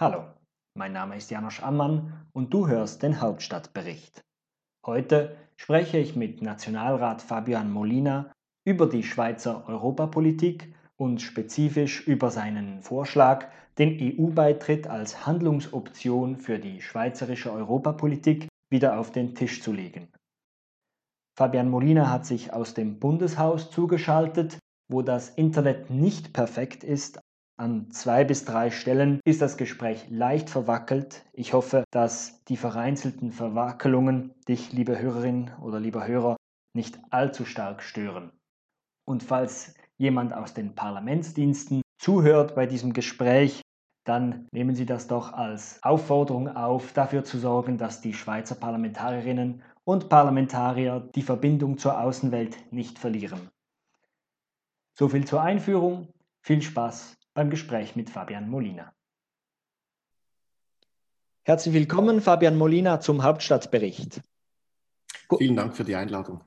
Hallo, mein Name ist Janosch Ammann und du hörst den Hauptstadtbericht. Heute spreche ich mit Nationalrat Fabian Molina über die Schweizer Europapolitik und spezifisch über seinen Vorschlag, den EU-Beitritt als Handlungsoption für die schweizerische Europapolitik wieder auf den Tisch zu legen. Fabian Molina hat sich aus dem Bundeshaus zugeschaltet, wo das Internet nicht perfekt ist, an zwei bis drei Stellen ist das Gespräch leicht verwackelt. Ich hoffe, dass die vereinzelten Verwackelungen dich, liebe Hörerin oder lieber Hörer, nicht allzu stark stören. Und falls jemand aus den Parlamentsdiensten zuhört bei diesem Gespräch, dann nehmen Sie das doch als Aufforderung auf, dafür zu sorgen, dass die Schweizer Parlamentarierinnen und Parlamentarier die Verbindung zur Außenwelt nicht verlieren. So viel zur Einführung. Viel Spaß beim Gespräch mit Fabian Molina. Herzlich willkommen, Fabian Molina, zum Hauptstadtbericht. Vielen Dank für die Einladung.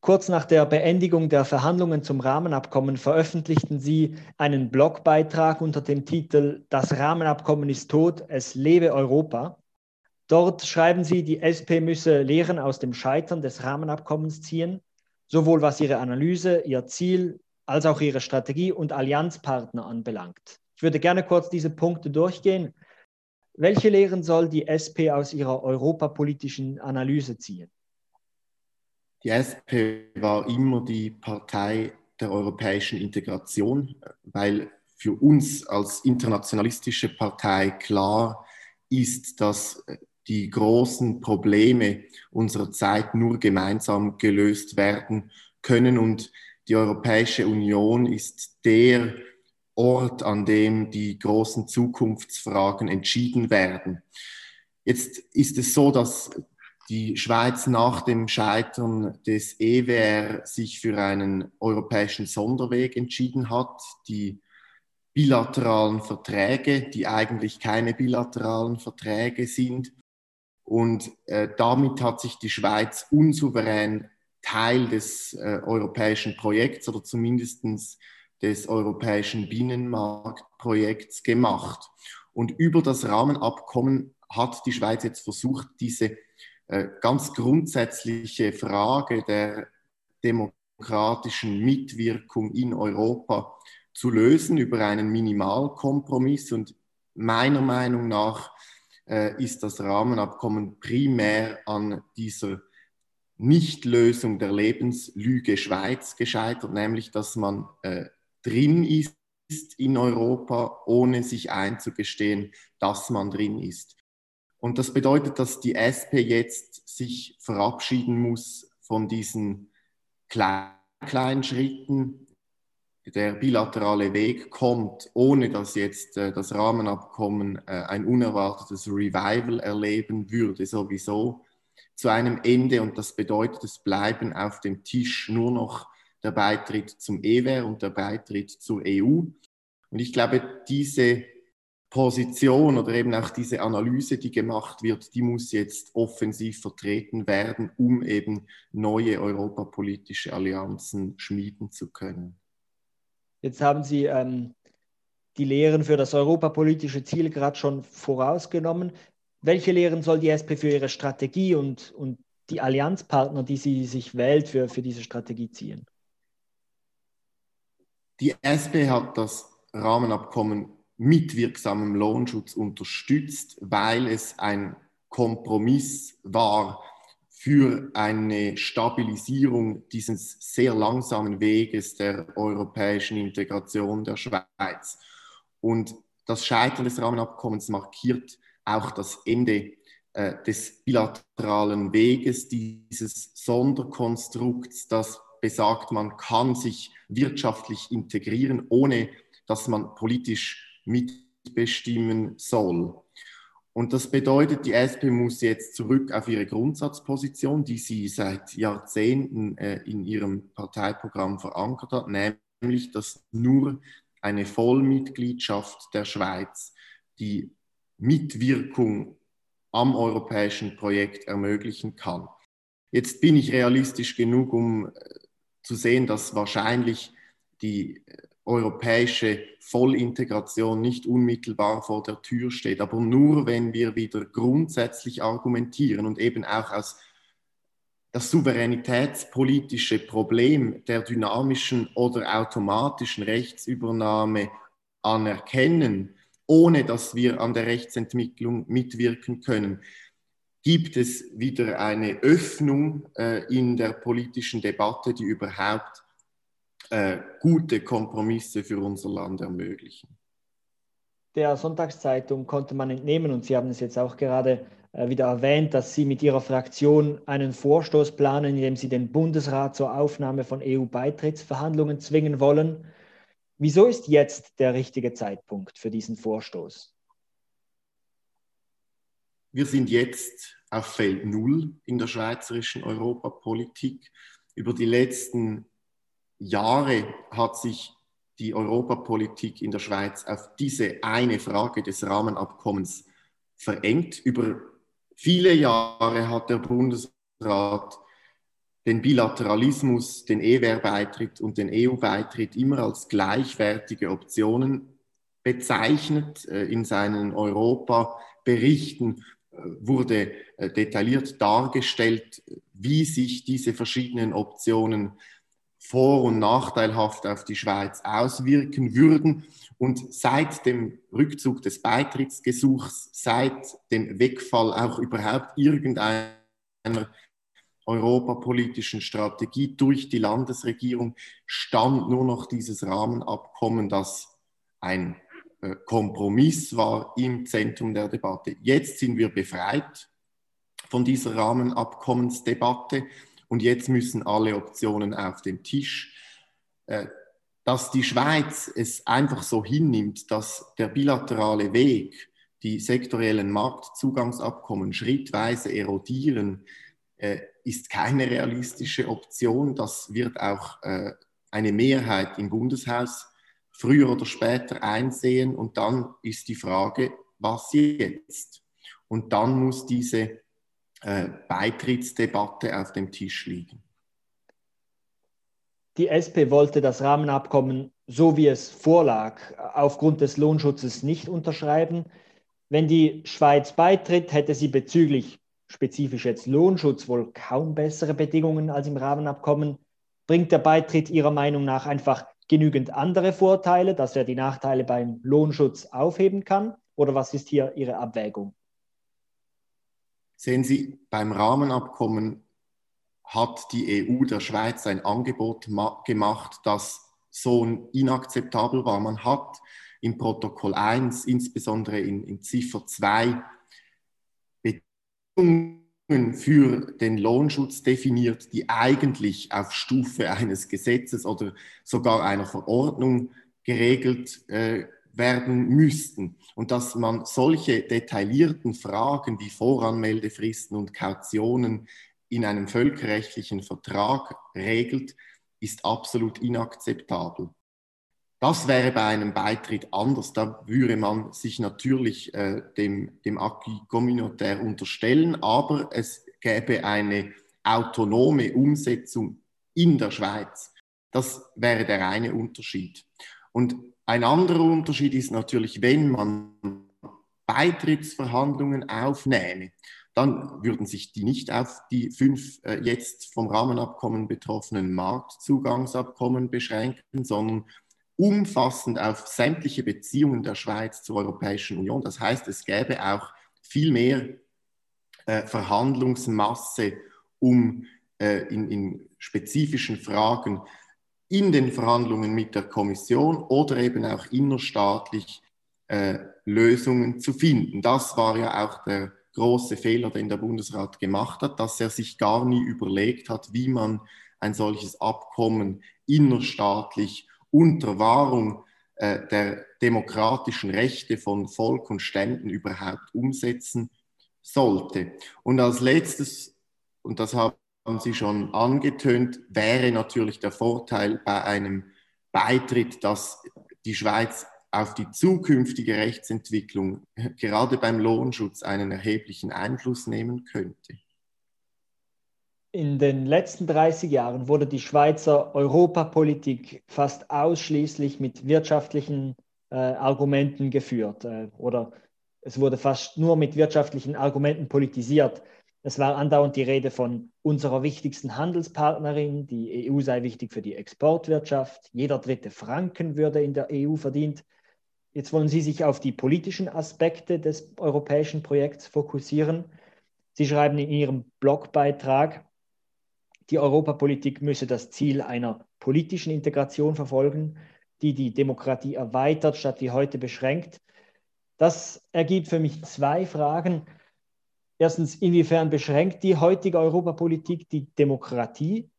Kurz nach der Beendigung der Verhandlungen zum Rahmenabkommen veröffentlichten Sie einen Blogbeitrag unter dem Titel Das Rahmenabkommen ist tot, es lebe Europa. Dort schreiben Sie, die SP müsse Lehren aus dem Scheitern des Rahmenabkommens ziehen, sowohl was ihre Analyse, ihr Ziel, als auch ihre Strategie und Allianzpartner anbelangt. Ich würde gerne kurz diese Punkte durchgehen. Welche Lehren soll die SP aus ihrer europapolitischen Analyse ziehen? Die SP war immer die Partei der europäischen Integration, weil für uns als internationalistische Partei klar ist, dass die großen Probleme unserer Zeit nur gemeinsam gelöst werden können und die Europäische Union ist der Ort, an dem die großen Zukunftsfragen entschieden werden. Jetzt ist es so, dass die Schweiz nach dem Scheitern des EWR sich für einen europäischen Sonderweg entschieden hat. Die bilateralen Verträge, die eigentlich keine bilateralen Verträge sind. Und äh, damit hat sich die Schweiz unsouverän Teil des äh, europäischen Projekts oder zumindest des europäischen Binnenmarktprojekts gemacht. Und über das Rahmenabkommen hat die Schweiz jetzt versucht, diese äh, ganz grundsätzliche Frage der demokratischen Mitwirkung in Europa zu lösen über einen Minimalkompromiss. Und meiner Meinung nach äh, ist das Rahmenabkommen primär an dieser Nichtlösung der Lebenslüge Schweiz gescheitert, nämlich dass man äh, drin ist in Europa, ohne sich einzugestehen, dass man drin ist. Und das bedeutet, dass die SP jetzt sich verabschieden muss von diesen kleinen, kleinen Schritten. Der bilaterale Weg kommt, ohne dass jetzt äh, das Rahmenabkommen äh, ein unerwartetes Revival erleben würde, sowieso zu einem Ende und das bedeutet, es bleiben auf dem Tisch nur noch der Beitritt zum EWR und der Beitritt zur EU. Und ich glaube, diese Position oder eben auch diese Analyse, die gemacht wird, die muss jetzt offensiv vertreten werden, um eben neue europapolitische Allianzen schmieden zu können. Jetzt haben Sie ähm, die Lehren für das europapolitische Ziel gerade schon vorausgenommen welche Lehren soll die SP für ihre Strategie und, und die Allianzpartner, die sie sich wählt, für, für diese Strategie ziehen? Die SP hat das Rahmenabkommen mit wirksamem Lohnschutz unterstützt, weil es ein Kompromiss war für eine Stabilisierung dieses sehr langsamen Weges der europäischen Integration der Schweiz. Und das Scheitern des Rahmenabkommens markiert auch das Ende äh, des bilateralen Weges, dieses Sonderkonstrukts, das besagt, man kann sich wirtschaftlich integrieren, ohne dass man politisch mitbestimmen soll. Und das bedeutet, die SP muss jetzt zurück auf ihre Grundsatzposition, die sie seit Jahrzehnten äh, in ihrem Parteiprogramm verankert hat, nämlich dass nur eine Vollmitgliedschaft der Schweiz die Mitwirkung am europäischen Projekt ermöglichen kann. Jetzt bin ich realistisch genug, um äh, zu sehen, dass wahrscheinlich die äh, europäische Vollintegration nicht unmittelbar vor der Tür steht, aber nur wenn wir wieder grundsätzlich argumentieren und eben auch aus das souveränitätspolitische Problem der dynamischen oder automatischen Rechtsübernahme anerkennen, ohne dass wir an der Rechtsentwicklung mitwirken können, gibt es wieder eine Öffnung äh, in der politischen Debatte, die überhaupt äh, gute Kompromisse für unser Land ermöglichen. Der Sonntagszeitung konnte man entnehmen, und Sie haben es jetzt auch gerade äh, wieder erwähnt, dass Sie mit Ihrer Fraktion einen Vorstoß planen, in dem Sie den Bundesrat zur Aufnahme von EU-Beitrittsverhandlungen zwingen wollen. Wieso ist jetzt der richtige Zeitpunkt für diesen Vorstoß? Wir sind jetzt auf Feld Null in der schweizerischen Europapolitik. Über die letzten Jahre hat sich die Europapolitik in der Schweiz auf diese eine Frage des Rahmenabkommens verengt. Über viele Jahre hat der Bundesrat den Bilateralismus, den EWR-Beitritt und den EU-Beitritt immer als gleichwertige Optionen bezeichnet. Äh, in seinen Europa-Berichten äh, wurde äh, detailliert dargestellt, wie sich diese verschiedenen Optionen vor- und nachteilhaft auf die Schweiz auswirken würden. Und seit dem Rückzug des Beitrittsgesuchs, seit dem Wegfall auch überhaupt irgendeiner europapolitischen Strategie durch die Landesregierung stand nur noch dieses Rahmenabkommen, das ein äh, Kompromiss war im Zentrum der Debatte. Jetzt sind wir befreit von dieser Rahmenabkommensdebatte. Und jetzt müssen alle Optionen auf den Tisch. Äh, dass die Schweiz es einfach so hinnimmt, dass der bilaterale Weg, die sektoriellen Marktzugangsabkommen schrittweise erodieren, ist keine realistische Option. Das wird auch äh, eine Mehrheit im Bundeshaus früher oder später einsehen. Und dann ist die Frage, was jetzt? Und dann muss diese äh, Beitrittsdebatte auf dem Tisch liegen. Die SP wollte das Rahmenabkommen, so wie es vorlag, aufgrund des Lohnschutzes nicht unterschreiben. Wenn die Schweiz beitritt, hätte sie bezüglich spezifisch jetzt Lohnschutz wohl kaum bessere Bedingungen als im Rahmenabkommen. Bringt der Beitritt Ihrer Meinung nach einfach genügend andere Vorteile, dass er die Nachteile beim Lohnschutz aufheben kann? Oder was ist hier Ihre Abwägung? Sehen Sie, beim Rahmenabkommen hat die EU der Schweiz ein Angebot gemacht, das so inakzeptabel war. Man hat im Protokoll 1, insbesondere in, in Ziffer 2, Bedingungen für den Lohnschutz definiert, die eigentlich auf Stufe eines Gesetzes oder sogar einer Verordnung geregelt äh, werden müssten und dass man solche detaillierten Fragen wie Voranmeldefristen und Kautionen in einem völkerrechtlichen Vertrag regelt, ist absolut inakzeptabel. Das wäre bei einem Beitritt anders. Da würde man sich natürlich äh, dem, dem Acquis communautaire unterstellen, aber es gäbe eine autonome Umsetzung in der Schweiz. Das wäre der eine Unterschied. Und ein anderer Unterschied ist natürlich, wenn man Beitrittsverhandlungen aufnähme, dann würden sich die nicht auf die fünf äh, jetzt vom Rahmenabkommen betroffenen Marktzugangsabkommen beschränken, sondern umfassend auf sämtliche Beziehungen der Schweiz zur Europäischen Union. Das heißt, es gäbe auch viel mehr äh, Verhandlungsmasse, um äh, in, in spezifischen Fragen in den Verhandlungen mit der Kommission oder eben auch innerstaatlich äh, Lösungen zu finden. Das war ja auch der große Fehler, den der Bundesrat gemacht hat, dass er sich gar nie überlegt hat, wie man ein solches Abkommen innerstaatlich unter Wahrung äh, der demokratischen Rechte von Volk und Ständen überhaupt umsetzen sollte. Und als letztes, und das habe haben Sie schon angetönt, wäre natürlich der Vorteil bei einem Beitritt, dass die Schweiz auf die zukünftige Rechtsentwicklung gerade beim Lohnschutz einen erheblichen Einfluss nehmen könnte. In den letzten 30 Jahren wurde die Schweizer Europapolitik fast ausschließlich mit wirtschaftlichen äh, Argumenten geführt äh, oder es wurde fast nur mit wirtschaftlichen Argumenten politisiert. Es war andauernd die Rede von unserer wichtigsten Handelspartnerin, die EU sei wichtig für die Exportwirtschaft, jeder dritte Franken würde in der EU verdient. Jetzt wollen Sie sich auf die politischen Aspekte des europäischen Projekts fokussieren. Sie schreiben in Ihrem Blogbeitrag, die Europapolitik müsse das Ziel einer politischen Integration verfolgen, die die Demokratie erweitert statt wie heute beschränkt. Das ergibt für mich zwei Fragen. Erstens, inwiefern beschränkt die heutige Europapolitik die Demokratie?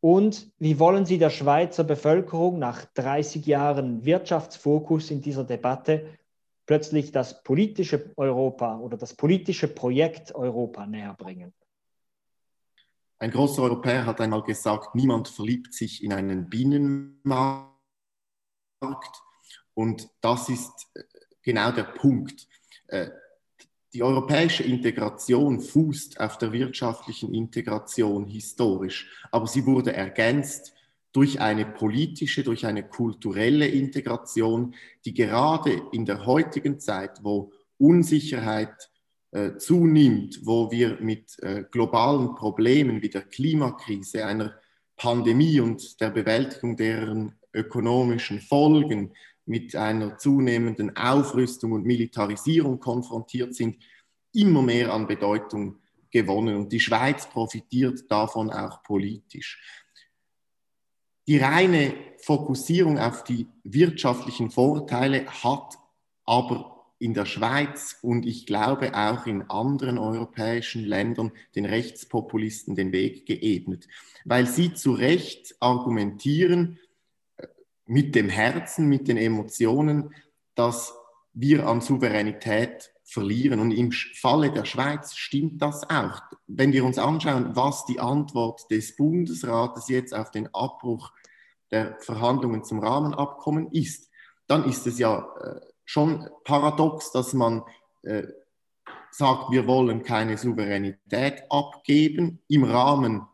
Und wie wollen Sie der Schweizer Bevölkerung nach 30 Jahren Wirtschaftsfokus in dieser Debatte plötzlich das politische Europa oder das politische Projekt Europa näher bringen? Ein großer Europäer hat einmal gesagt, niemand verliebt sich in einen Binnenmarkt. Und das ist äh, genau der Punkt. Äh, die europäische Integration fußt auf der wirtschaftlichen Integration historisch, aber sie wurde ergänzt durch eine politische, durch eine kulturelle Integration, die gerade in der heutigen Zeit, wo Unsicherheit äh, zunimmt, wo wir mit äh, globalen Problemen wie der Klimakrise, einer Pandemie und der Bewältigung deren ökonomischen Folgen mit einer zunehmenden Aufrüstung und Militarisierung konfrontiert sind, immer mehr an Bedeutung gewonnen. Und die Schweiz profitiert davon auch politisch. Die reine Fokussierung auf die wirtschaftlichen Vorteile hat aber in der Schweiz und ich glaube auch in anderen europäischen Ländern den Rechtspopulisten den Weg geebnet, weil sie zu Recht argumentieren äh, mit dem Herzen, mit den Emotionen, dass wir an Souveränität verlieren. Und im Falle der Schweiz stimmt das auch. Wenn wir uns anschauen, was die Antwort des Bundesrates jetzt auf den Abbruch der Verhandlungen zum Rahmenabkommen ist, dann ist es ja äh, schon paradox, dass man äh, sagt, wir wollen keine Souveränität abgeben im Rahmen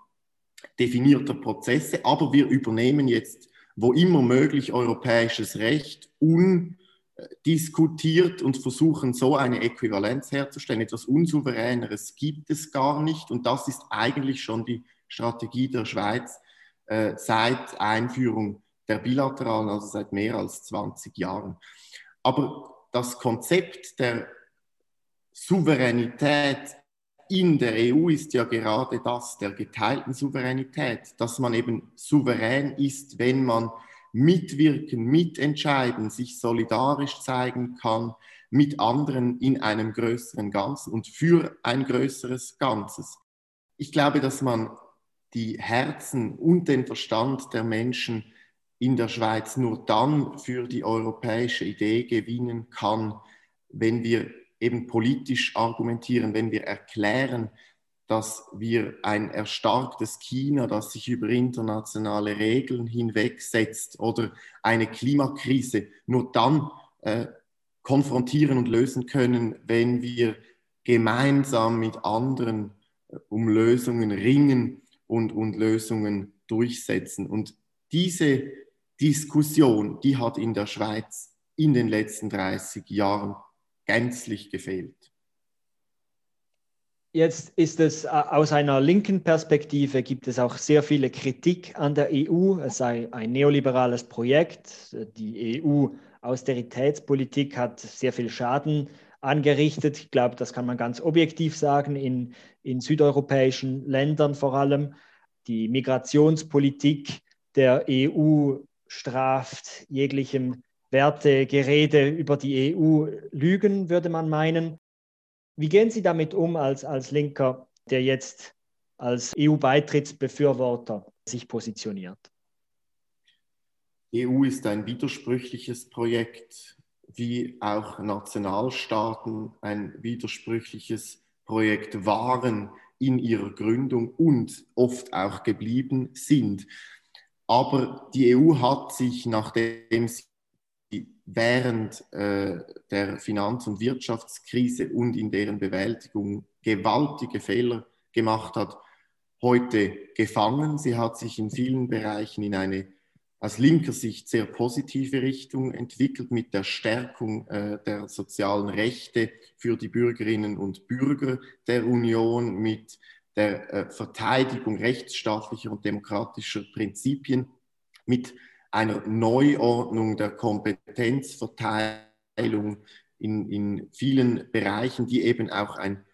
definierter Prozesse, aber wir übernehmen jetzt, wo immer möglich, europäisches Recht undiskutiert und versuchen so eine Äquivalenz herzustellen. Etwas Unsouveräneres gibt es gar nicht und das ist eigentlich schon die Strategie der Schweiz äh, seit Einführung der bilateralen, also seit mehr als 20 Jahren. Aber das Konzept der Souveränität in der EU ist ja gerade das, der geteilten Souveränität, dass man eben souverän ist, wenn man mitwirken, mitentscheiden, sich solidarisch zeigen kann mit anderen in einem größeren Ganzen und für ein größeres Ganzes. Ich glaube, dass man die Herzen und den Verstand der Menschen in der Schweiz nur dann für die europäische Idee gewinnen kann, wenn wir eben politisch argumentieren, wenn wir erklären, dass wir ein erstarktes China, das sich über internationale Regeln hinwegsetzt oder eine Klimakrise nur dann äh, konfrontieren und lösen können, wenn wir gemeinsam mit anderen äh, um Lösungen ringen und, und Lösungen durchsetzen. Und diese Diskussion, die hat in der Schweiz in den letzten 30 Jahren gänzlich gefehlt. Jetzt ist es äh, aus einer linken Perspektive gibt es auch sehr viele Kritik an der EU. Es sei ein neoliberales Projekt. Die EU-Austeritätspolitik hat sehr viel Schaden angerichtet. Ich glaube, das kann man ganz objektiv sagen, in, in südeuropäischen Ländern vor allem. Die Migrationspolitik der EU straft jeglichem Wertegerede über die EU Lügen, würde man meinen. Wie gehen Sie damit um als, als Linker, der jetzt als EU-Beitrittsbefürworter sich positioniert? EU ist ein widersprüchliches Projekt, wie auch Nationalstaaten ein widersprüchliches Projekt waren in ihrer Gründung und oft auch geblieben sind. Aber die EU hat sich, nachdem sie während äh, der Finanz- und Wirtschaftskrise und in deren Bewältigung gewaltige Fehler gemacht hat, heute gefangen. Sie hat sich in vielen Bereichen in eine aus linker Sicht sehr positive Richtung entwickelt mit der Stärkung äh, der sozialen Rechte für die Bürgerinnen und Bürger der Union, mit der äh, Verteidigung rechtsstaatlicher und demokratischer Prinzipien, mit einer Neuordnung der Kompetenzverteilung in, in vielen Bereichen, die eben auch ein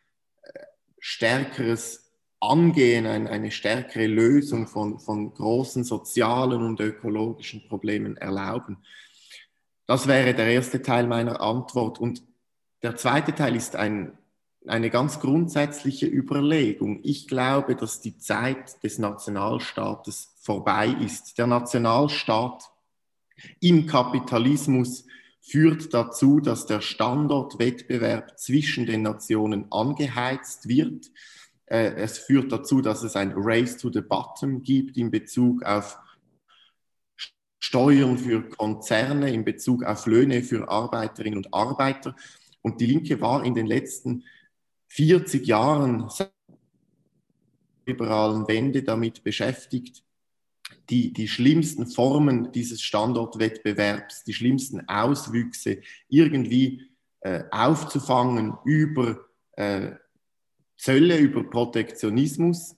äh, stärkeres Angehen, ein, eine stärkere Lösung von, von großen sozialen und ökologischen Problemen erlauben. Das wäre der erste Teil meiner Antwort. Und der zweite Teil ist ein, eine ganz grundsätzliche Überlegung. Ich glaube, dass die Zeit des Nationalstaates vorbei ist. Der Nationalstaat im Kapitalismus führt dazu, dass der Standortwettbewerb zwischen den Nationen angeheizt wird äh, es führt dazu, dass es ein Race to the Bottom gibt in Bezug auf Steuern für Konzerne, in Bezug auf Löhne für Arbeiterinnen und Arbeiter. Und die Linke war in den letzten 40 Jahren der liberalen Wende damit beschäftigt, die, die schlimmsten Formen dieses Standortwettbewerbs, die schlimmsten Auswüchse irgendwie äh, aufzufangen über äh, Zölle, über Protektionismus.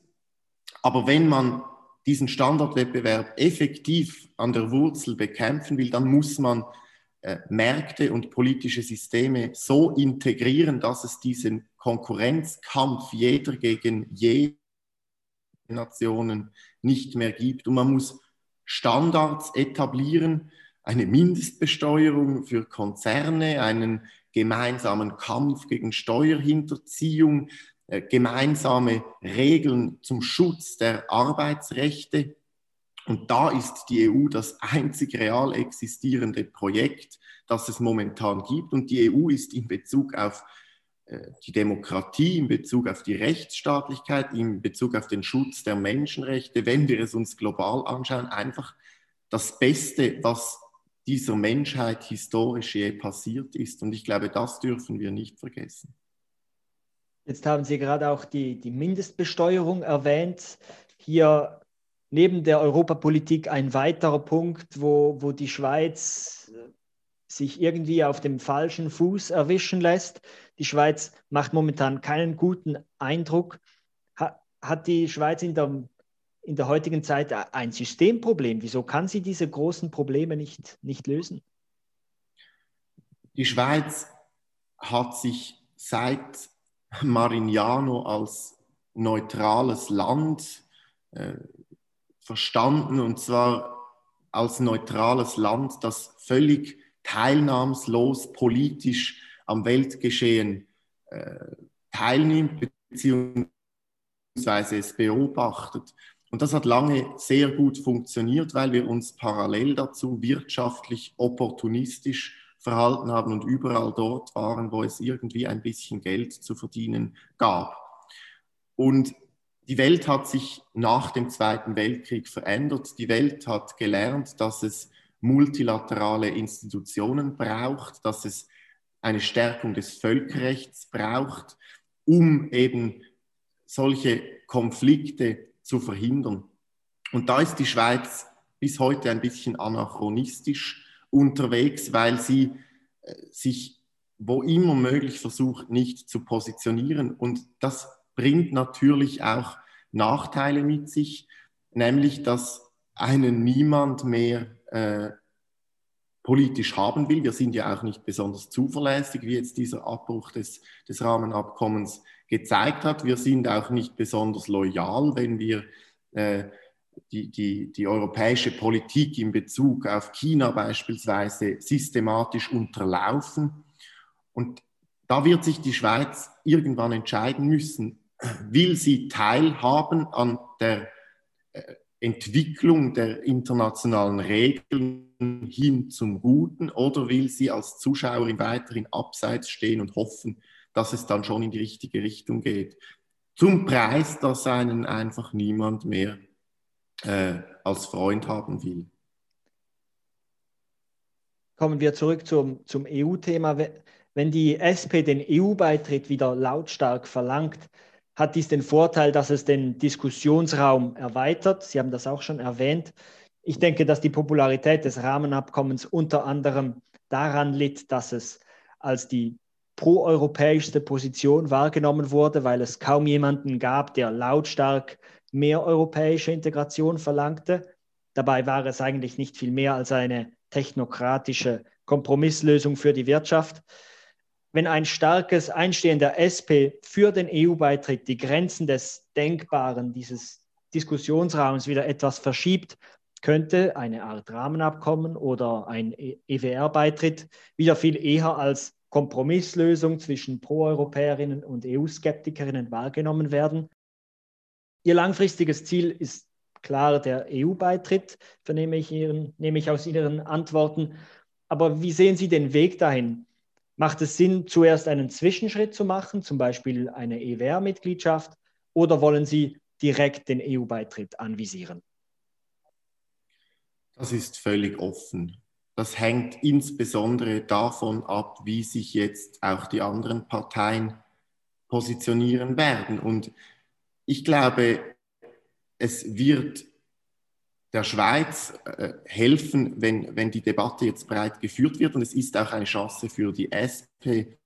Aber wenn man diesen Standardwettbewerb effektiv an der Wurzel bekämpfen will, dann muss man äh, Märkte und politische Systeme so integrieren, dass es diesen Konkurrenzkampf jeder gegen jede Nationen nicht mehr gibt. Und man muss Standards etablieren, eine Mindestbesteuerung für Konzerne, einen gemeinsamen Kampf gegen Steuerhinterziehung, äh, gemeinsame Regeln zum Schutz der Arbeitsrechte. Und da ist die EU das einzig real existierende Projekt, das es momentan gibt. Und die EU ist in Bezug auf die Demokratie, in Bezug auf die Rechtsstaatlichkeit, in Bezug auf den Schutz der Menschenrechte, wenn wir es uns global anschauen, einfach das Beste, was dieser Menschheit historisch je passiert ist. Und ich glaube, das dürfen wir nicht vergessen. Jetzt haben Sie gerade auch die, die Mindestbesteuerung erwähnt. Hier neben der Europapolitik ein weiterer Punkt, wo, wo die Schweiz äh, sich irgendwie auf dem falschen Fuß erwischen lässt. Die Schweiz macht momentan keinen guten Eindruck. Ha, hat die Schweiz in der, in der heutigen Zeit ein Systemproblem? Wieso kann sie diese großen Probleme nicht, nicht lösen? Die Schweiz hat sich seit Marignano als neutrales Land äh, verstanden und zwar als neutrales Land, das völlig teilnahmslos politisch am Weltgeschehen äh, teilnimmt bzw. es beobachtet. Und das hat lange sehr gut funktioniert, weil wir uns parallel dazu wirtschaftlich opportunistisch verhalten haben und überall dort waren, wo es irgendwie ein bisschen Geld zu verdienen gab. Und die Welt hat sich nach dem Zweiten Weltkrieg verändert. Die Welt hat gelernt, dass es multilaterale Institutionen braucht, dass es eine Stärkung des Völkerrechts braucht, um eben solche Konflikte zu verhindern. Und da ist die Schweiz bis heute ein bisschen anachronistisch unterwegs, weil sie äh, sich wo immer möglich versucht, nicht zu positionieren. Und das bringt natürlich auch Nachteile mit sich, nämlich dass einen niemand mehr äh, politisch haben will. Wir sind ja auch nicht besonders zuverlässig, wie jetzt dieser Abbruch des, des Rahmenabkommens gezeigt hat. Wir sind auch nicht besonders loyal, wenn wir äh, die, die, die europäische Politik in Bezug auf China beispielsweise systematisch unterlaufen. Und da wird sich die Schweiz irgendwann entscheiden müssen, will sie teilhaben an der äh, Entwicklung der internationalen Regeln hin zum Guten oder will sie als Zuschauerin weiterhin abseits stehen und hoffen, dass es dann schon in die richtige Richtung geht. Zum Preis, dass einen einfach niemand mehr äh, als Freund haben will. Kommen wir zurück zum, zum EU-Thema. Wenn die SP den EU-Beitritt wieder lautstark verlangt, hat dies den Vorteil, dass es den Diskussionsraum erweitert. Sie haben das auch schon erwähnt. Ich denke, dass die Popularität des Rahmenabkommens unter anderem daran litt, dass es als die proeuropäischste Position wahrgenommen wurde, weil es kaum jemanden gab, der lautstark mehr europäische Integration verlangte. Dabei war es eigentlich nicht viel mehr als eine technokratische Kompromisslösung für die Wirtschaft. Wenn ein starkes Einstehen der SP für den EU-Beitritt die Grenzen des Denkbaren, dieses Diskussionsraums wieder etwas verschiebt, könnte eine Art Rahmenabkommen oder ein EWR-Beitritt wieder viel eher als Kompromisslösung zwischen Proeuropäerinnen und EU-Skeptikerinnen wahrgenommen werden. Ihr langfristiges Ziel ist klar der EU-Beitritt, vernehme ich, Ihren, nehme ich aus Ihren Antworten. Aber wie sehen Sie den Weg dahin? Macht es Sinn, zuerst einen Zwischenschritt zu machen, zum Beispiel eine EWR-Mitgliedschaft, oder wollen Sie direkt den EU-Beitritt anvisieren? Das ist völlig offen. Das hängt insbesondere davon ab, wie sich jetzt auch die anderen Parteien positionieren werden. Und ich glaube, es wird der Schweiz äh, helfen, wenn, wenn die Debatte jetzt breit geführt wird. Und es ist auch eine Chance für die SP,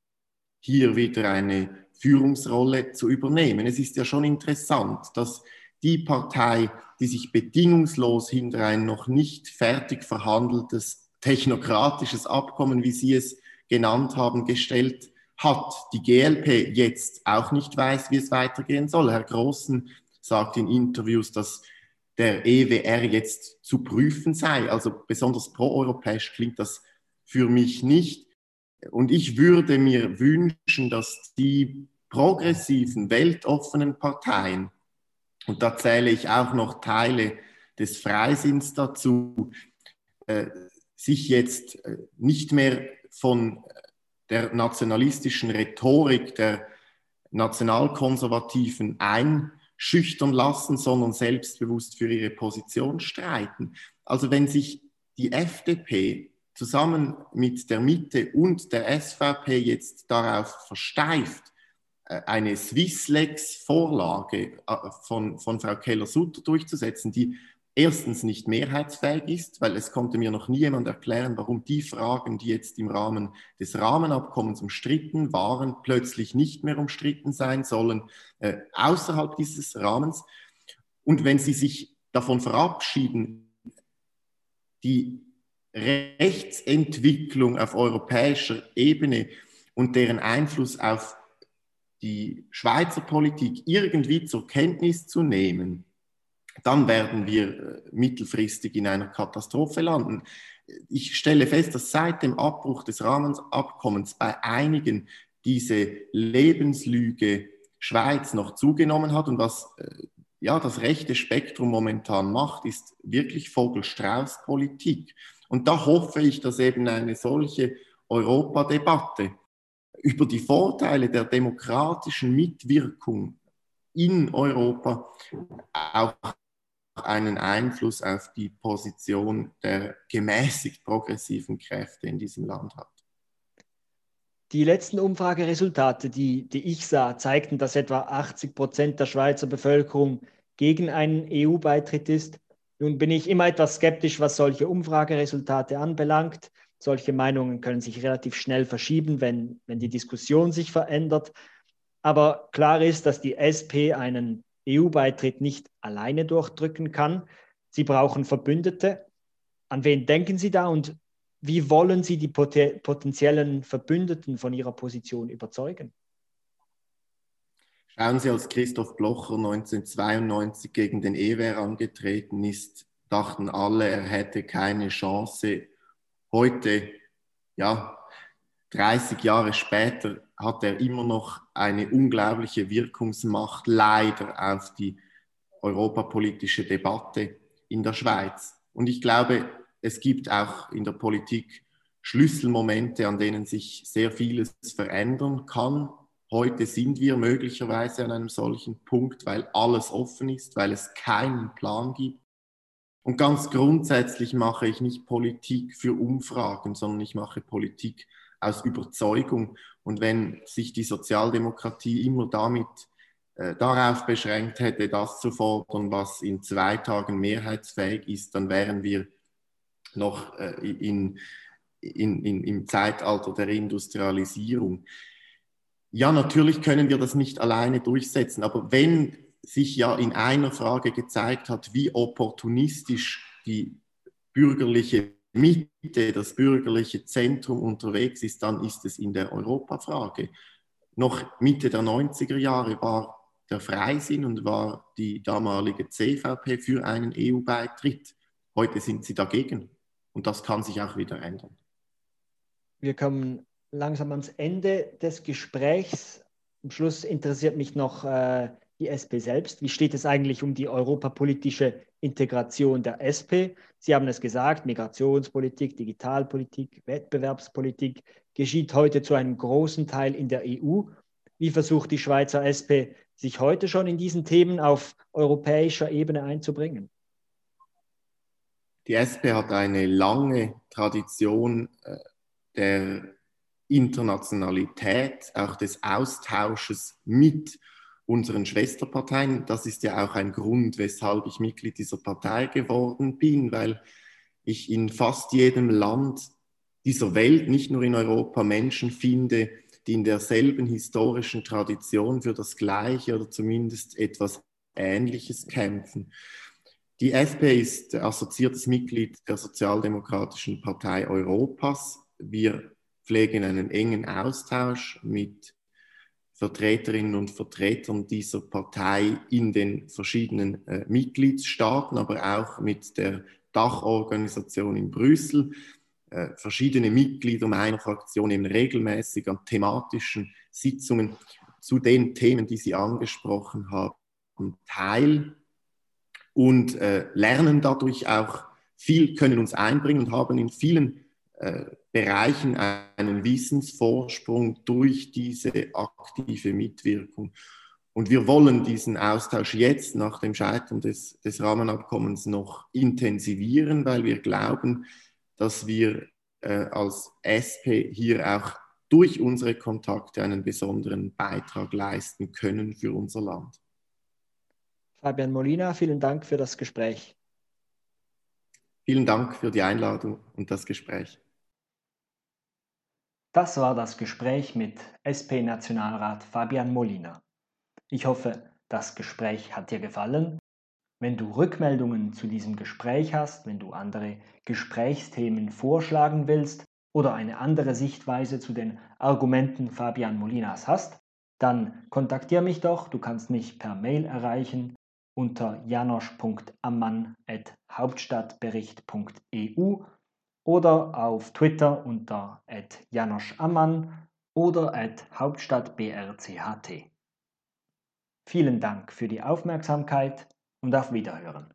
hier wieder eine Führungsrolle zu übernehmen. Es ist ja schon interessant, dass die Partei, die sich bedingungslos hinter ein noch nicht fertig verhandeltes technokratisches Abkommen, wie Sie es genannt haben, gestellt hat, die GLP jetzt auch nicht weiß, wie es weitergehen soll. Herr Großen sagt in Interviews, dass der EWR jetzt zu prüfen sei. Also besonders proeuropäisch klingt das für mich nicht. Und ich würde mir wünschen, dass die progressiven, weltoffenen Parteien, und da zähle ich auch noch Teile des Freisinns dazu, äh, sich jetzt äh, nicht mehr von der nationalistischen Rhetorik der Nationalkonservativen einschüchtern lassen, sondern selbstbewusst für ihre Position streiten. Also wenn sich die FDP zusammen mit der Mitte und der SVP jetzt darauf versteift, äh, eine Swisslex-Vorlage äh, von, von Frau Keller-Sutter durchzusetzen, die erstens nicht mehrheitsfähig ist, weil es konnte mir noch nie jemand erklären, warum die Fragen, die jetzt im Rahmen des Rahmenabkommens umstritten waren, plötzlich nicht mehr umstritten sein sollen, äh, außerhalb dieses Rahmens. Und wenn sie sich davon verabschieden, die Rechtsentwicklung auf europäischer Ebene und deren Einfluss auf die Schweizer Politik irgendwie zur Kenntnis zu nehmen, dann werden wir äh, mittelfristig in einer Katastrophe landen. Ich stelle fest, dass seit dem Abbruch des Rahmenabkommens bei einigen diese Lebenslüge Schweiz noch zugenommen hat und was äh, ja, das rechte Spektrum momentan macht, ist wirklich Vogel-Strauß-Politik. Und da hoffe ich, dass eben eine solche Europadebatte über die Vorteile der demokratischen Mitwirkung in Europa auch einen Einfluss auf die Position der gemäßigt progressiven Kräfte in diesem Land hat. Die letzten Umfrageresultate, die, die ich sah, zeigten, dass etwa 80 Prozent der Schweizer Bevölkerung gegen einen EU-Beitritt ist. Nun bin ich immer etwas skeptisch, was solche Umfrageresultate anbelangt. Solche Meinungen können sich relativ schnell verschieben, wenn, wenn die Diskussion sich verändert. Aber klar ist, dass die SP einen EU-Beitritt nicht alleine durchdrücken kann. Sie brauchen Verbündete. An wen denken Sie da und wie wollen Sie die potenziellen Verbündeten von Ihrer Position überzeugen? Schauen Sie, als Christoph Blocher 1992 gegen den EWR angetreten ist, dachten alle, er hätte keine Chance, heute, ja, 30 Jahre später, hat er immer noch eine unglaubliche Wirkungsmacht leider auf die europapolitische Debatte in der Schweiz. Und ich glaube, es gibt auch in der Politik Schlüsselmomente, an denen sich sehr vieles verändern kann. Heute sind wir möglicherweise an einem solchen Punkt, weil alles offen ist, weil es keinen Plan gibt. Und ganz grundsätzlich mache ich nicht Politik für Umfragen, sondern ich mache Politik aus Überzeugung. Und wenn sich die Sozialdemokratie immer damit äh, darauf beschränkt hätte, das zu fordern, was in zwei Tagen mehrheitsfähig ist, dann wären wir noch äh, in, in, in, im Zeitalter der Industrialisierung. Ja, natürlich können wir das nicht alleine durchsetzen, aber wenn sich ja in einer Frage gezeigt hat, wie opportunistisch die bürgerliche Mitte, das bürgerliche Zentrum unterwegs ist, dann ist es in der Europafrage. Noch Mitte der 90er Jahre war der Freisinn und war die damalige CVP für einen EU-Beitritt. Heute sind sie dagegen und das kann sich auch wieder ändern. Wir kommen langsam ans Ende des Gesprächs. Am Schluss interessiert mich noch äh, die SP selbst. Wie steht es eigentlich um die europapolitische Integration der SP? Sie haben es gesagt, Migrationspolitik, Digitalpolitik, Wettbewerbspolitik geschieht heute zu einem großen Teil in der EU. Wie versucht die Schweizer SP, sich heute schon in diesen Themen auf europäischer Ebene einzubringen? Die SP hat eine lange Tradition äh, der Internationalität, auch des Austausches mit unseren Schwesterparteien. Das ist ja auch ein Grund, weshalb ich Mitglied dieser Partei geworden bin, weil ich in fast jedem Land dieser Welt, nicht nur in Europa, Menschen finde, die in derselben historischen Tradition für das Gleiche oder zumindest etwas Ähnliches kämpfen. Die SP ist assoziiertes Mitglied der Sozialdemokratischen Partei Europas. Wir pflegen einen engen Austausch mit Vertreterinnen und Vertretern dieser Partei in den verschiedenen äh, Mitgliedstaaten, aber auch mit der Dachorganisation in Brüssel. Äh, verschiedene Mitglieder meiner Fraktion nehmen regelmäßig an thematischen Sitzungen zu den Themen, die Sie angesprochen haben, teil und äh, lernen dadurch auch viel, können uns einbringen und haben in vielen Bereichen einen Wissensvorsprung durch diese aktive Mitwirkung. Und wir wollen diesen Austausch jetzt nach dem Scheitern des, des Rahmenabkommens noch intensivieren, weil wir glauben, dass wir äh, als SP hier auch durch unsere Kontakte einen besonderen Beitrag leisten können für unser Land. Fabian Molina, vielen Dank für das Gespräch. Vielen Dank für die Einladung und das Gespräch. Das war das Gespräch mit SP-Nationalrat Fabian Molina. Ich hoffe, das Gespräch hat dir gefallen. Wenn du Rückmeldungen zu diesem Gespräch hast, wenn du andere Gesprächsthemen vorschlagen willst oder eine andere Sichtweise zu den Argumenten Fabian Molinas hast, dann kontaktiere mich doch. Du kannst mich per Mail erreichen unter janosch.ammann.hauptstadtbericht.eu oder auf Twitter unter @janoschammann oder @hauptstadtbrcht. Vielen Dank für die Aufmerksamkeit und auf Wiederhören.